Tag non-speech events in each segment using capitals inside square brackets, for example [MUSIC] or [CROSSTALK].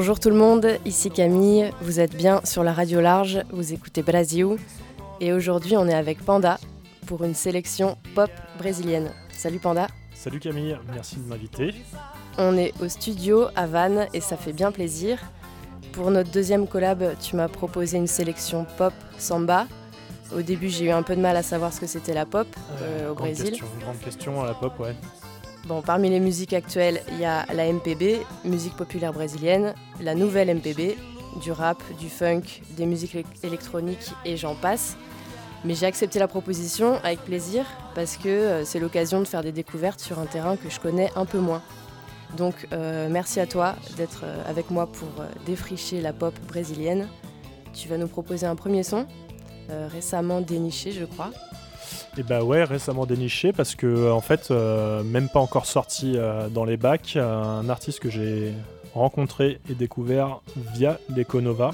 Bonjour tout le monde, ici Camille, vous êtes bien sur la radio large, vous écoutez Brasil et aujourd'hui on est avec Panda pour une sélection pop brésilienne. Salut Panda. Salut Camille, merci de m'inviter. On est au studio à Vannes et ça fait bien plaisir. Pour notre deuxième collab, tu m'as proposé une sélection pop samba. Au début, j'ai eu un peu de mal à savoir ce que c'était la pop euh, au Brésil. Question, grande question à la pop, ouais. Parmi les musiques actuelles, il y a la MPB, musique populaire brésilienne, la nouvelle MPB, du rap, du funk, des musiques électroniques et j'en passe. Mais j'ai accepté la proposition avec plaisir parce que euh, c'est l'occasion de faire des découvertes sur un terrain que je connais un peu moins. Donc euh, merci à toi d'être euh, avec moi pour défricher la pop brésilienne. Tu vas nous proposer un premier son, récemment déniché je crois. Et eh bah ouais, récemment déniché parce que en fait, même pas encore sorti dans les bacs, un artiste que j'ai rencontré et découvert via l'Econova,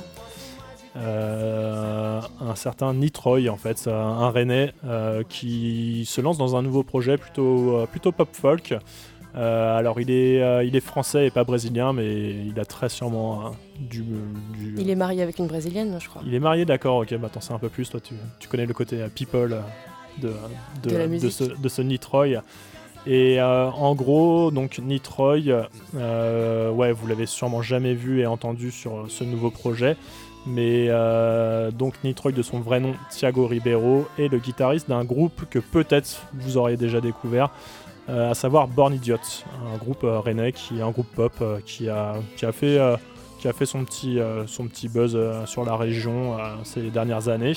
euh, un certain Nitroy en fait, un Rennais euh, qui se lance dans un nouveau projet plutôt, euh, plutôt pop folk. alors il est, il est français et pas brésilien, mais il a très sûrement du, Il est marié avec une brésilienne, je crois. Il est marié, d'accord. Ok, bah t'en sais un peu plus. Toi, tu, tu connais le côté people de, de, de, ce, de ce Nitroy. Et en gros, donc Nitroy, ouais, vous l'avez sûrement jamais vu et entendu sur ce nouveau projet mais euh, donc Nitroy de son vrai nom, Thiago Ribeiro, est le guitariste d'un groupe que peut-être vous auriez déjà découvert, euh, à savoir Born Idiot, un groupe euh, rennais qui est un groupe pop qui, a, qui, a fait, qui a fait son petit, son petit buzz sur la région ces dernières années.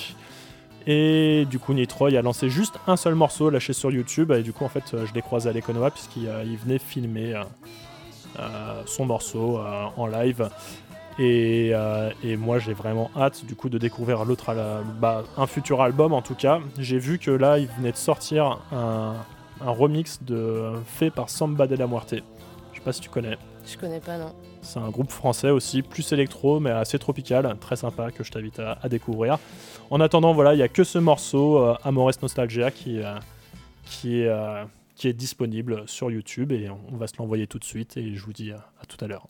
Et du coup, Nitroy a lancé juste un seul morceau lâché sur YouTube. Et du coup, en fait, je l'ai croisé à l'Econova puisqu'il venait filmer son morceau en live. Euh, et, moi, j'ai vraiment hâte du coup de découvrir l'autre, bah, un futur album en tout cas. J'ai vu que là, il venait de sortir un, remix de, fait par Samba de la Muerte. Je sais pas si tu connais. Je connais pas, non. C'est un groupe français aussi, plus électro, mais assez tropical, très sympa, que je t'invite à, découvrir. En attendant, voilà, il n'y a que ce morceau, euh, Amores Nostalgia, qui, euh, est, qui est disponible sur YouTube, et on, va se l'envoyer tout de suite, et je vous dis à tout à l'heure.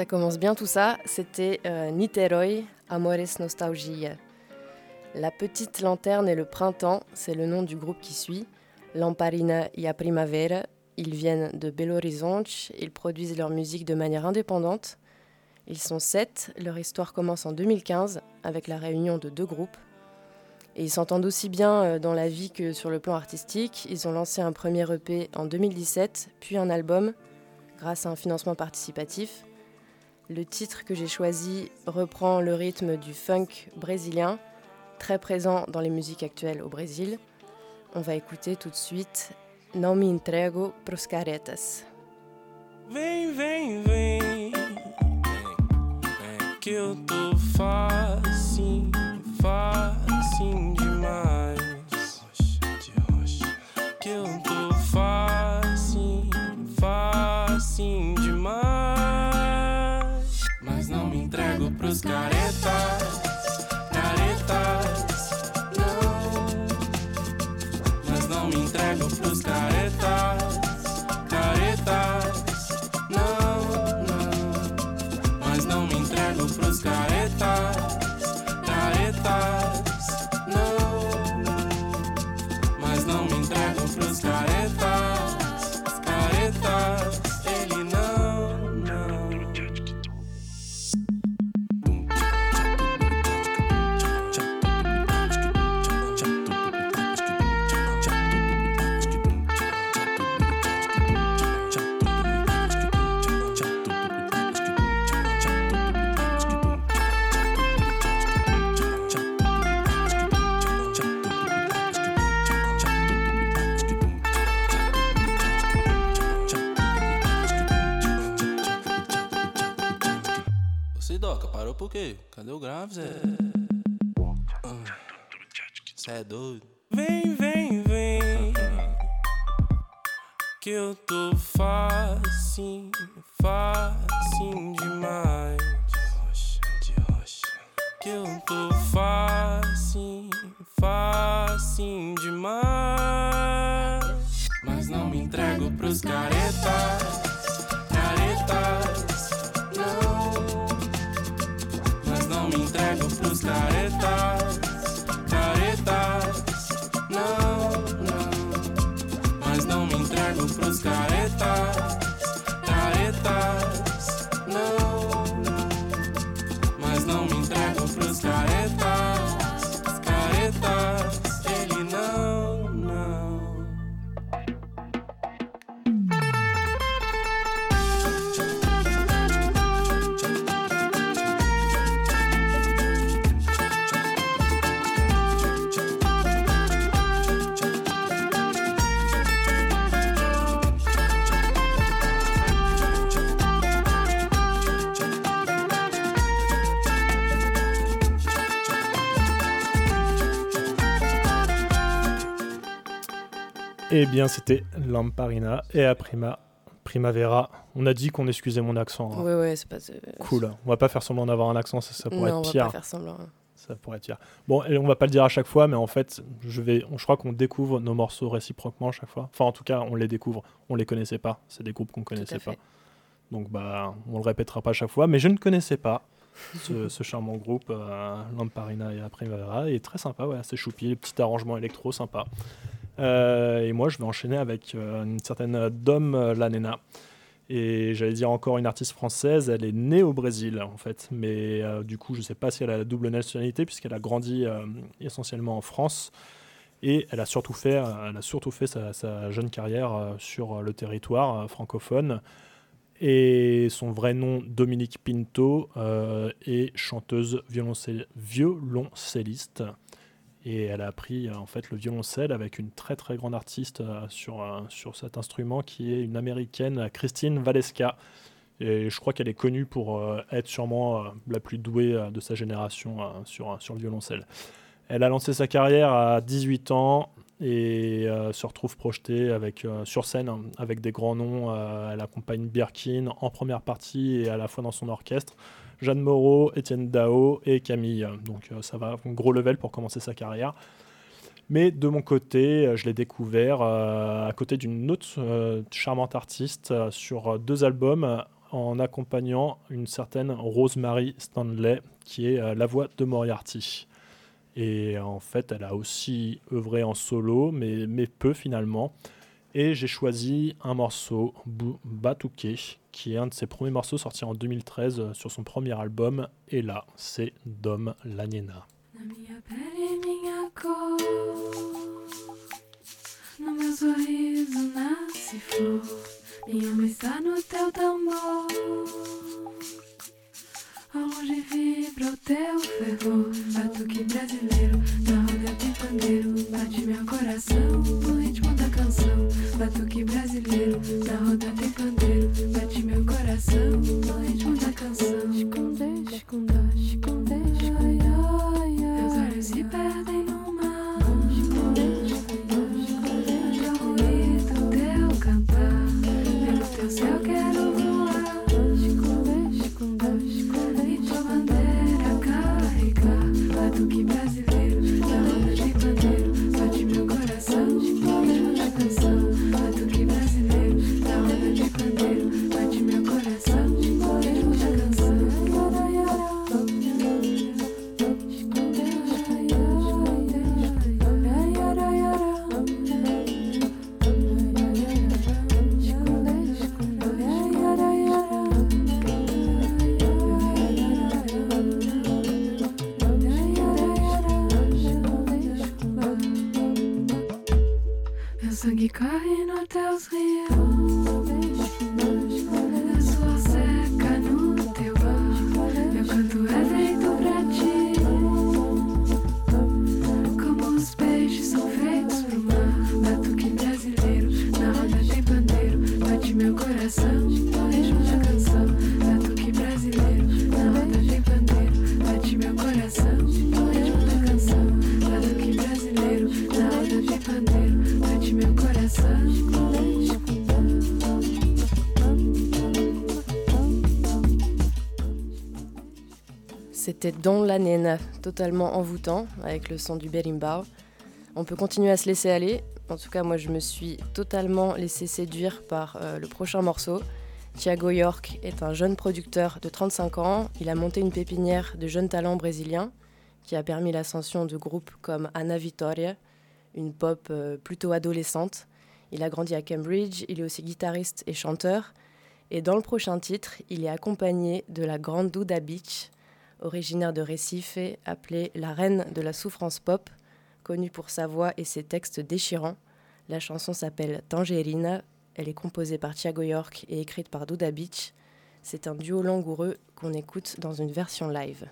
Ça commence bien tout ça, c'était euh, Niteroi, Amores Nostalgia. La petite lanterne et le printemps, c'est le nom du groupe qui suit. Lamparina y a Primavera, ils viennent de Belo Horizonte, ils produisent leur musique de manière indépendante. Ils sont sept, leur histoire commence en 2015 avec la réunion de deux groupes. Et ils s'entendent aussi bien euh, dans la vie que sur le plan artistique. Ils ont lancé un premier EP en 2017, puis un album grâce à un financement participatif. Le titre que j'ai choisi reprend le rythme du funk brésilien, très présent dans les musiques actuelles au Brésil. On va écouter tout de suite Non me entrego pros caretas. Vem, vem, vem, que eu tô demais. Que eu tô nos caretas, caretas, não. Mas não me entrego pros caretas. Cadê o grave, Zé? Cê é doido? Vem, vem, vem. Que eu tô facinho, Eh bien, c'était Lamparina et Aprima Primavera. On a dit qu'on excusait mon accent. Hein. Oui, oui, c'est pas. Cool. On va pas faire semblant d'avoir un accent, ça, pourrait être pire. On va pas faire semblant. Ça pourrait être pire. Bon, et on va pas le dire à chaque fois, mais en fait, je vais, je crois qu'on découvre nos morceaux réciproquement à chaque fois. Enfin, en tout cas, on les découvre. On les connaissait pas. C'est des groupes qu'on connaissait pas. Donc, bah, on le répétera pas à chaque fois. Mais je ne connaissais pas ce, [LAUGHS] charmant groupe euh, Lamparina et Primavera. Il est très sympa, ouais, c'est choupi, petit arrangement électro sympa. Euh, et moi, je vais enchaîner avec euh, une certaine Dom Lanena. Et j'allais dire encore une artiste française, elle est née au Brésil en fait, mais euh, du coup je ne sais pas si elle a la double nationalité puisqu'elle a grandi essentiellement en France et elle a surtout fait, elle a surtout fait sa, jeune carrière sur le territoire francophone. Et son vrai nom, Dominique Pinto, est chanteuse violoncelliste et elle a appris euh, en fait le violoncelle avec une très très grande artiste euh, sur, euh, sur cet instrument qui est une américaine Christine Valeska. Et je crois qu'elle est connue pour être sûrement la plus douée de sa génération sur, sur le violoncelle. Elle a lancé sa carrière à 18 ans et se retrouve projetée avec, sur scène avec des grands noms. elle accompagne Birkin en première partie et à la fois dans son orchestre. Jeanne Moreau, Étienne Dao et Camille. Donc euh, ça va, gros level pour commencer sa carrière. Mais de mon côté, euh, je l'ai découvert euh, à côté d'une autre charmante artiste sur deux albums. en accompagnant une certaine Rosemary Stanley, qui est la voix de Moriarty. Et en fait, elle a aussi œuvré en solo, mais, mais peu finalement. Et j'ai choisi un morceau, Batuke, qui est un de ses premiers morceaux sortis en 2013 sur son premier album. Et là, c'est Dom Lanena. No. Ao longe vibra o teu fervor, batuque brasileiro, na roda de pandeiro, bate meu coração no ritmo da canção. Batuque brasileiro, na roda de pandeiro, bate meu coração no ritmo da canção. Esconde, esconde, esconde, esconde, meus olhos se perdem Don la Nena, totalement envoûtant, avec le son du berimbau. On peut continuer à se laisser aller. En tout cas, moi, je me suis totalement laissé séduire par euh, le prochain morceau. Thiago York est un jeune producteur de 35 ans. Il a monté une pépinière de jeunes talents brésiliens qui a permis l'ascension de groupes comme Ana Vitoria, une pop euh, plutôt adolescente. Il a grandi à Cambridge, il est aussi guitariste et chanteur. Et dans le prochain titre, il est accompagné de la grande Duda Beach, originaire de Recife, appelée la reine de la souffrance pop, connue pour sa voix et ses textes déchirants. La chanson s'appelle Tangerina, elle est composée par Thiago York et écrite par Duda Beach. C'est un duo langoureux qu'on écoute dans une version live.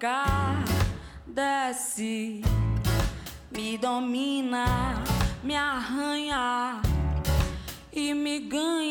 Provocar, desce, me domina, me arranha e me ganha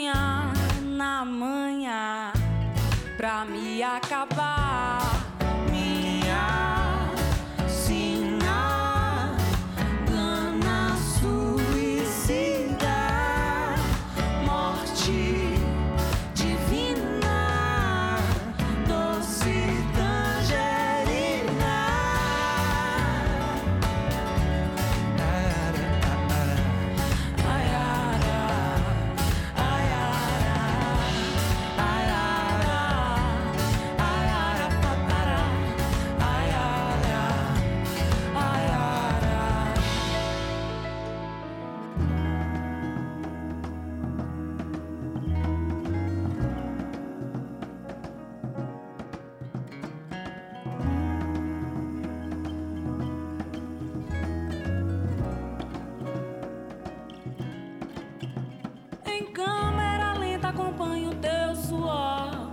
acompanha o teu suor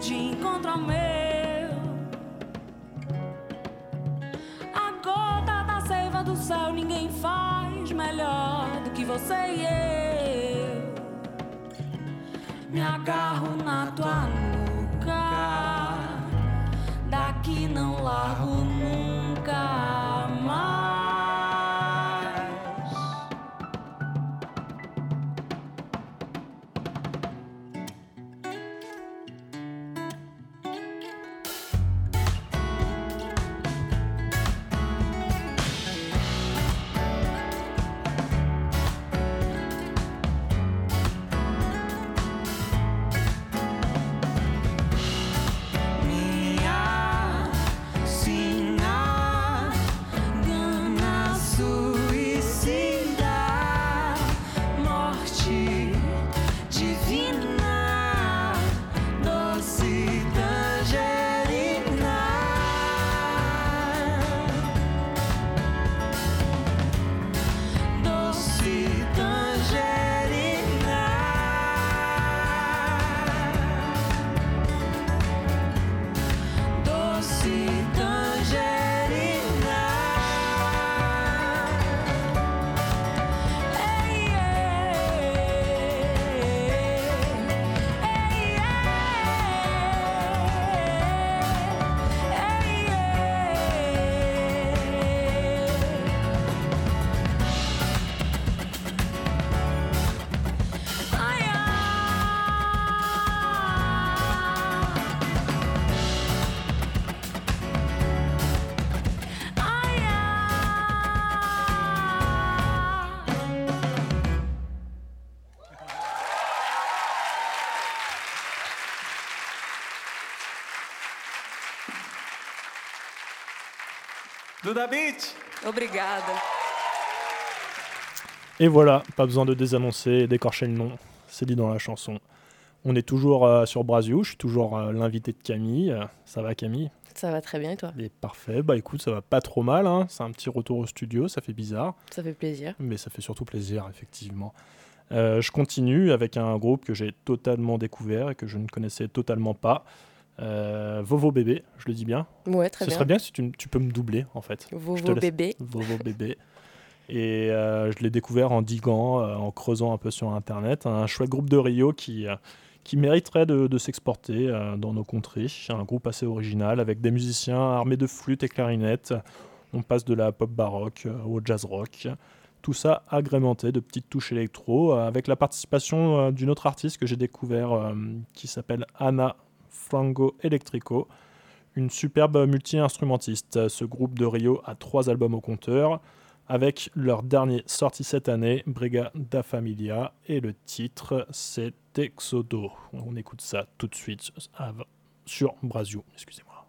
de encontro ao meu. A gota da seiva do céu ninguém faz melhor do que você e eu. Me agarro na tua nuca, daqui não largo nunca Duda Beat Obrigada. Et voilà, pas besoin de désannoncer et d'écorcher le nom, c'est dit dans la chanson. On est toujours euh, sur Brasiou, je suis toujours euh, l'invité de Camille. Ça va Camille? Ça va très bien et toi? Et parfait, bah écoute, ça va pas trop mal, hein. c'est un petit retour au studio, ça fait bizarre. Ça fait plaisir. Mais ça fait surtout plaisir, effectivement. Euh, je continue avec un groupe que j'ai totalement découvert et que je ne connaissais totalement pas. Euh, Vovo Bébé, je le dis bien. Ouais, très Ce bien. serait bien si tu, tu peux me doubler, en fait. Vovo bébé. Vovo Bébé. Et euh, je l'ai découvert en diguant, euh, en creusant un peu sur Internet. Un chouette groupe de Rio qui, qui mériterait de, de s'exporter dans nos contrées. Un groupe assez original avec des musiciens armés de flûtes et clarinettes. On passe de la pop baroque au jazz rock. Tout ça agrémenté de petites touches électro, avec la participation d'une autre artiste que j'ai découvert qui s'appelle Anna Frango Electrico, une superbe multi-instrumentiste. Ce groupe de Rio a trois albums au compteur, avec leur dernier sorti cette année, Brega da Familia, et le titre c'est Exodo. On écoute ça tout de suite sur Brasio, excusez-moi.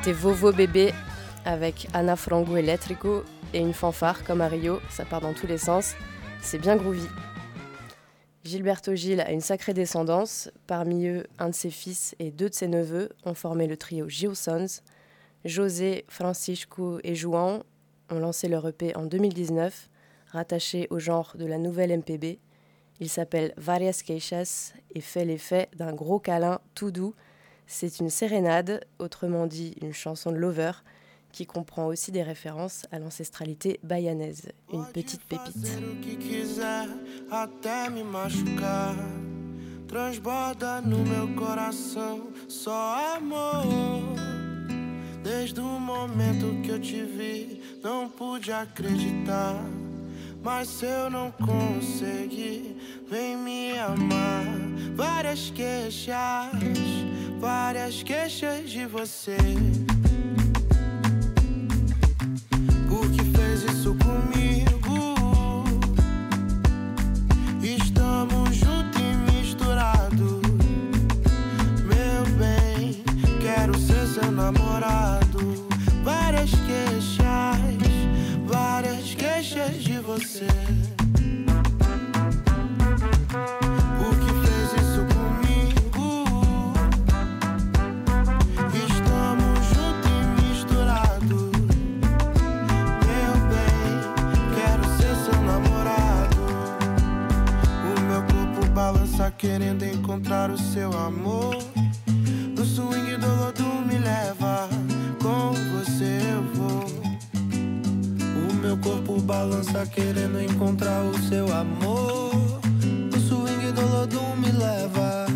C'était Vovo Bébé avec Anna Frango Electrico et une fanfare comme à Rio, ça part dans tous les sens. C'est bien groovy. Gilberto Gil a une sacrée descendance. Parmi eux, un de ses fils et deux de ses neveux ont formé le trio Gil Sons. José, Francisco et Juan ont lancé leur EP en 2019, rattaché au genre de la nouvelle MPB. Il s'appelle Varias Queixas et fait l'effet d'un gros câlin tout doux. C'est une sérénade, autrement dit une chanson de lover, qui comprend aussi des références à l'ancestralité bayanaise. Une petite pépite. Transborda no meu coração só amor. Desde o momento que eu te vi, não pude acreditar. Mas se eu não conseguir, vem me amar. Várias queixas, várias queixas de você. Por que fez isso comigo? Estamos juntos e misturados. Meu bem, quero ser seu namorado. Várias queixas, várias queixas de você. Querendo encontrar o seu amor. No swing do lodo me leva, com você eu vou. O meu corpo balança querendo encontrar o seu amor. No swing do lodo me leva,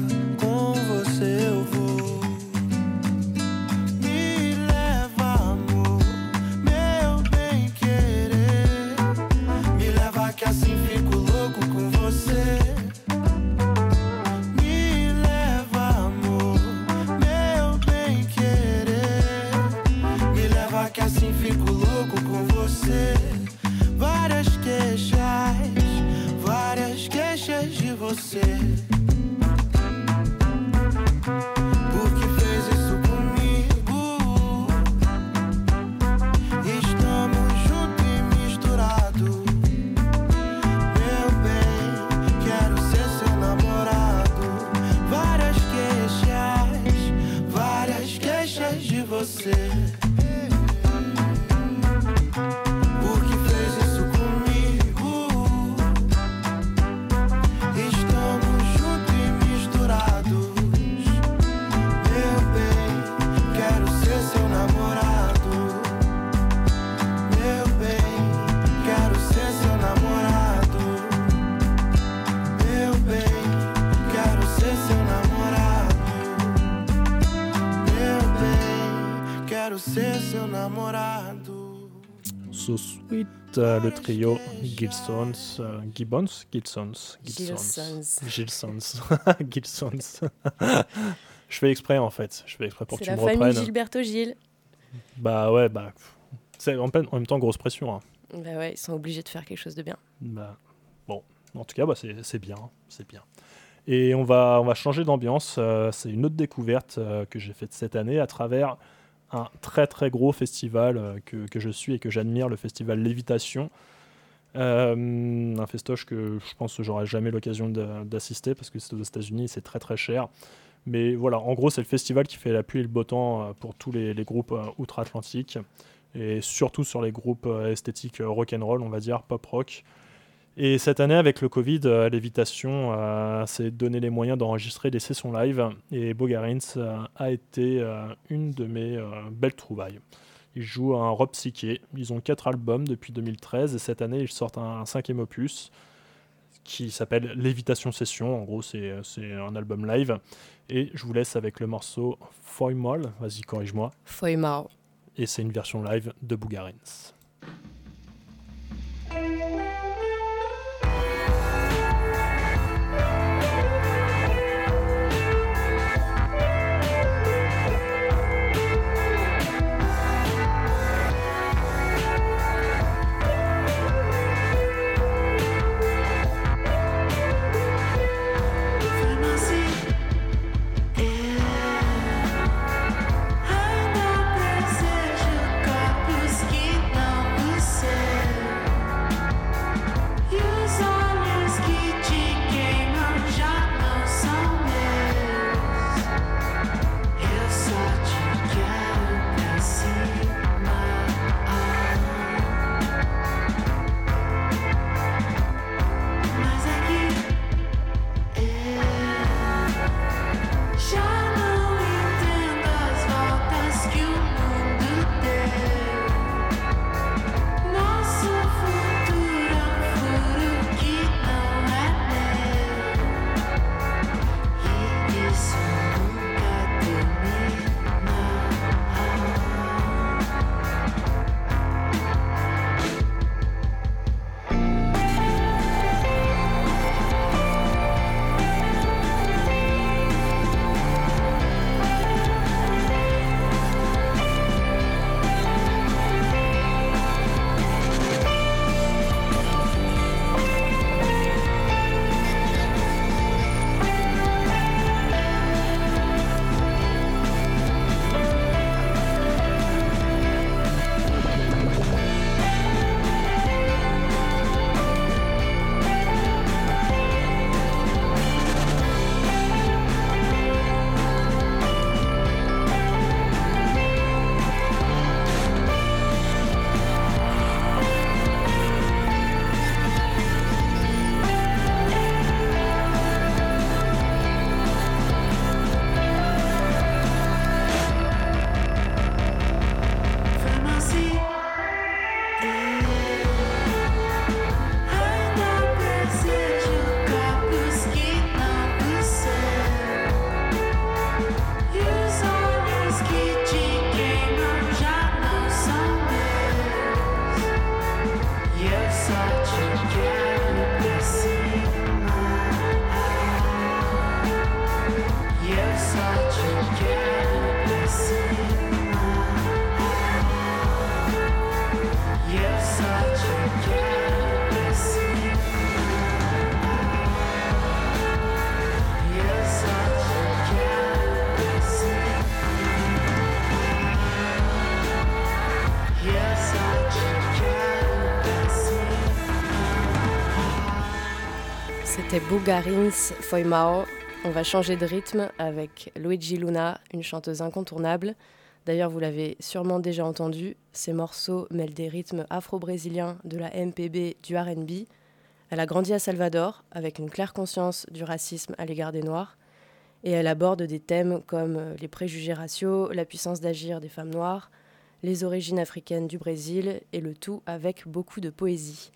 le trio Gilsons, euh, Gibbons, Gilsons, Gilsons. Gilsons, [LAUGHS] Gilsons. Je fais exprès en fait, je fais exprès pour que C'est tu la me famille reprennes. Gilberto Gil. Bah ouais, bah C'est en, en, même temps grosse pression. Hein. Bah ouais, ils sont obligés de faire quelque chose de bien. Bah, bon, en tout cas, bah, c'est bien, c'est bien. Et on va, on va changer d'ambiance. Euh, c'est une autre découverte euh, que j'ai faite cette année à travers un très très gros festival euh, que, que, je suis et que j'admire, le festival Lévitation. un festoche que je pense que j'aurai jamais l'occasion d'assister parce que c'est aux États-Unis, c'est très très cher. Mais voilà, en gros, c'est le festival qui fait la pluie et le beau temps pour tous les, les groupes outre-Atlantique et surtout sur les groupes esthétiques rock and roll, on va dire pop rock. Et cette année, avec le Covid, euh, Lévitation euh, s'est donné les moyens d'enregistrer des sessions live et Bogarins euh, a été une de mes belles trouvailles. Ils jouent un rock psyché. Ils ont quatre albums depuis 2013 et cette année, ils sortent un, cinquième opus qui s'appelle Lévitation Session. En gros, c'est un album live. Et je vous laisse avec le morceau Foimol. Vas-y, corrige-moi. Foimol. Et c'est une version live de Bogarins. Bougarins Foimao. On va changer de rythme avec Luigi Luna, une chanteuse incontournable. D'ailleurs, vous l'avez sûrement déjà entendu, ses morceaux mêlent des rythmes afro-brésiliens, de la MPB, du RB. Elle a grandi à Salvador, avec une claire conscience du racisme à l'égard des Noirs. Et elle aborde des thèmes comme les préjugés raciaux, la puissance d'agir des femmes noires, les origines africaines du Brésil, et le tout avec beaucoup de poésie.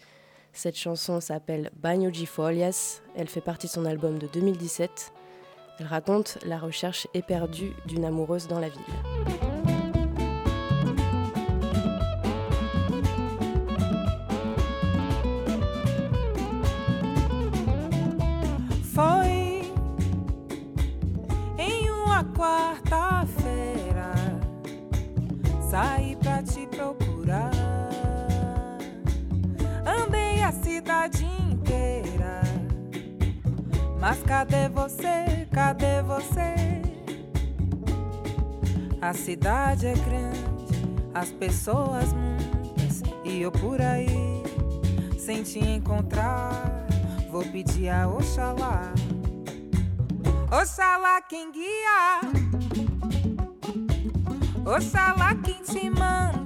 Cette chanson s'appelle Bagno de Folias. Elle fait partie de son album de 2017. Elle raconte la recherche éperdue d'une amoureuse dans la ville. Mas cadê você? Cadê você? A cidade é grande, as pessoas muitas e eu por aí sem te encontrar. Vou pedir a Oxalá, Oxalá quem guia, Oxalá quem te mandou.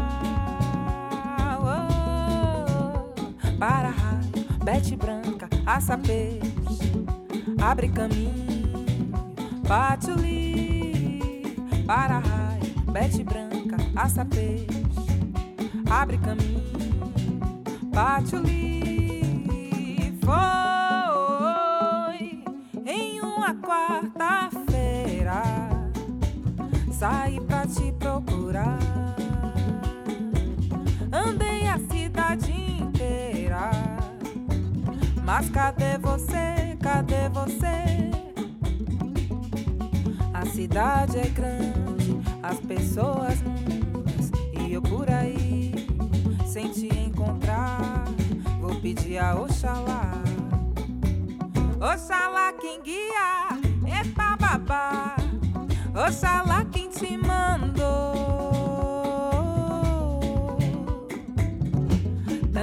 Para raio, bete branca, aça abre caminho, patchouli. Para raio, bete branca, aça abre caminho, patchouli. Foi em uma quarta-feira mas cadê você? Cadê você? A cidade é grande, as pessoas muitas e eu por aí sem te encontrar. Vou pedir a Oxalá, Oxalá quem guia, epa babá. Oxalá quem te mandou.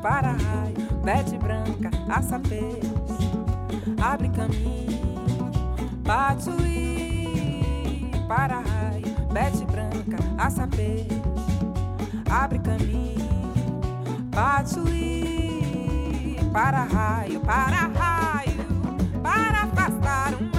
Para raio, bete branca, aça peixe, abre caminho, patchouli. Para raio, bete branca, aça peixe, abre caminho, patchouli. Para raio, para raio, para afastar o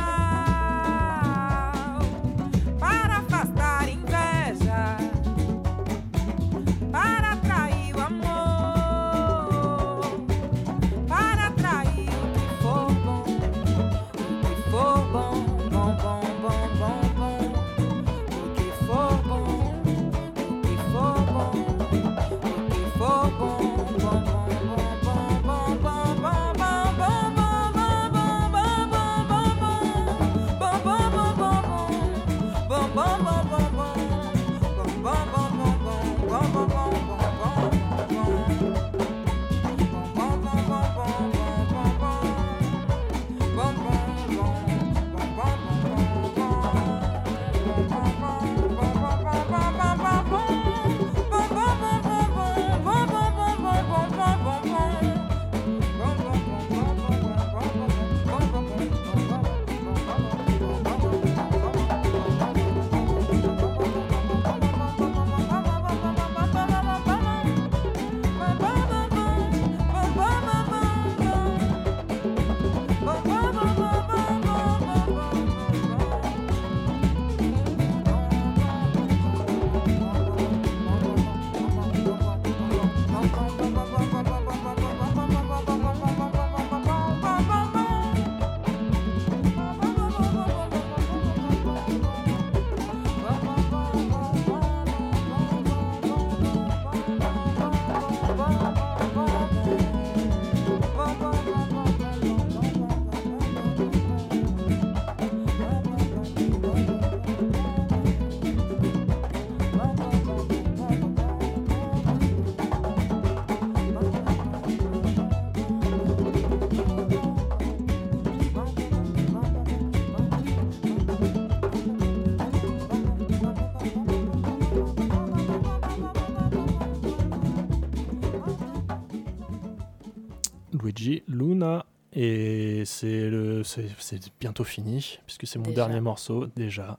Luigi Luna. Et c'est le- c'est c'est bientôt fini, puisque c'est mon Déjà. dernier morceau déjà.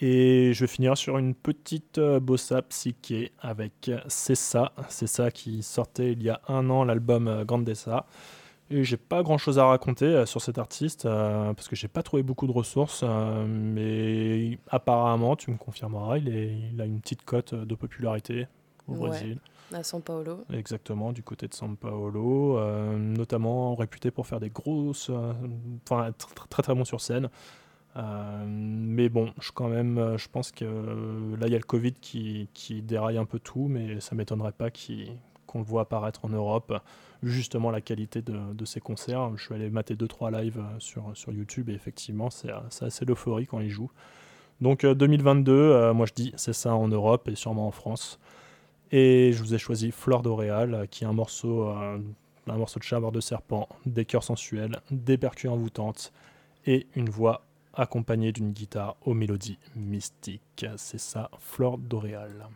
Et je vais finir sur une petite euh, bossa psyché avec C'est ça. C'est ça qui sortait il y a un an, l'album euh, Grandessa. Et j'ai pas grand chose à raconter euh, sur cet artiste, euh, parce que j'ai pas trouvé beaucoup de ressources. euh, mais apparemment, tu me confirmeras, il, est, il a une petite cote de popularité au Ouais. Brésil. À São Paulo. Exactement, du côté de São Paulo, euh, notamment réputé pour faire des grosses, euh, enfin très très bon sur scène. Euh, mais bon, je quand même, euh, je pense que là il y a le Covid qui, qui déraille un peu tout, mais ça m'étonnerait pas qu'on le voit apparaître en Europe. Justement la qualité de, de ses concerts, je suis allé mater 2-3 lives sur, sur YouTube et effectivement c'est c'est assez l'euphorie quand il joue. Donc euh, 2022, euh, moi je dis c'est ça en Europe et sûrement en France. Et je vous ai choisi Fleur d'Oréal, euh, qui est un morceau, euh, un morceau de chaveur de serpent, des chœurs sensuels, des percus envoûtantes et une voix accompagnée d'une guitare aux mélodies mystiques. C'est ça, Fleur d'Oréal.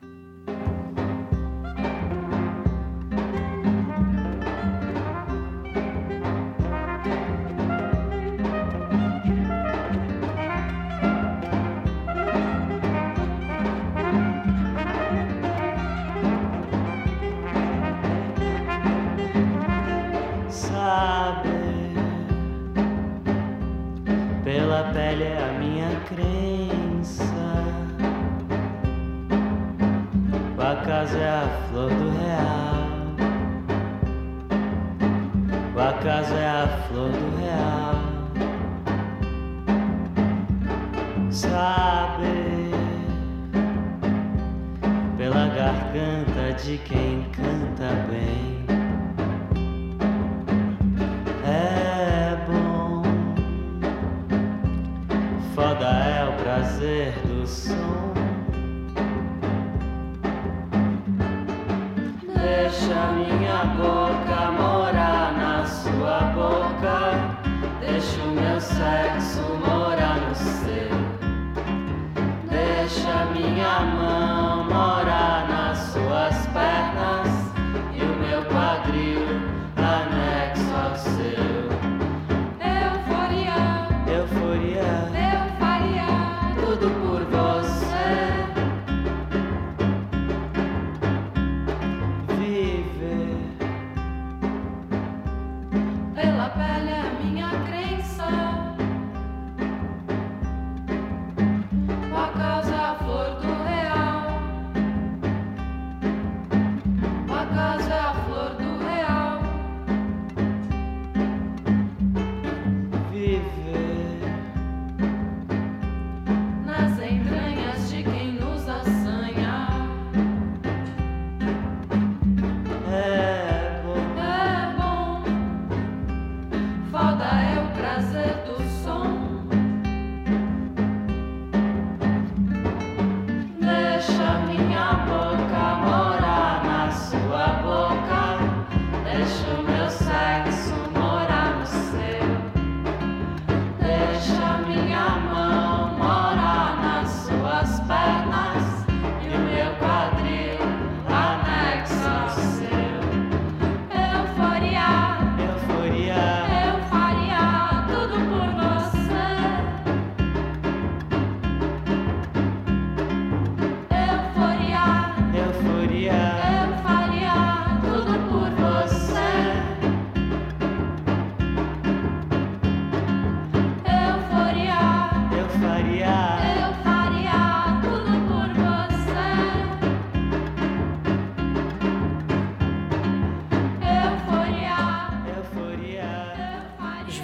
minha crença.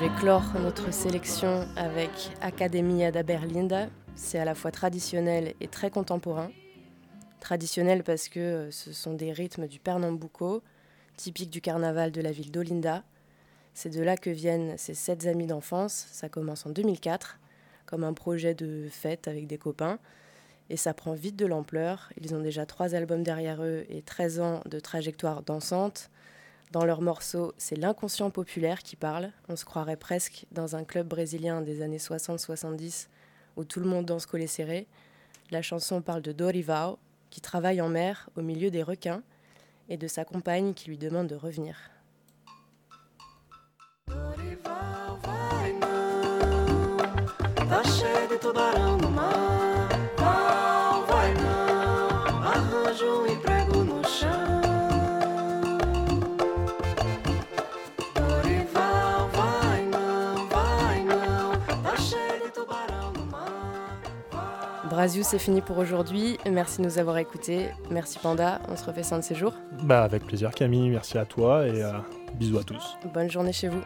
Vais clore notre sélection avec Academia da Berlinda. C'est à la fois traditionnel et très contemporain. Traditionnel parce que euh, ce sont des rythmes du Pernambuco, typiques du carnaval de la ville d'Olinda. C'est de là que viennent ces sept amis d'enfance. Ça commence en 2004, comme un projet de fête avec des copains. Et ça prend vite de l'ampleur. Ils ont déjà trois albums derrière eux et 13 ans de trajectoire dansante. Dans leur morceau, c'est l'inconscient populaire qui parle. On se croirait presque dans un club brésilien des années 60-70 où tout le monde danse collé serré. La chanson parle de Dorivao, qui travaille en mer au milieu des requins, et de sa compagne qui lui demande de revenir. Erasio, c'est fini pour aujourd'hui. Merci de nous avoir écoutés. Merci Panda, on se refait ça de ces jours. Bah avec plaisir Camille, merci à toi et euh, bisous à tous. Bonne journée chez vous.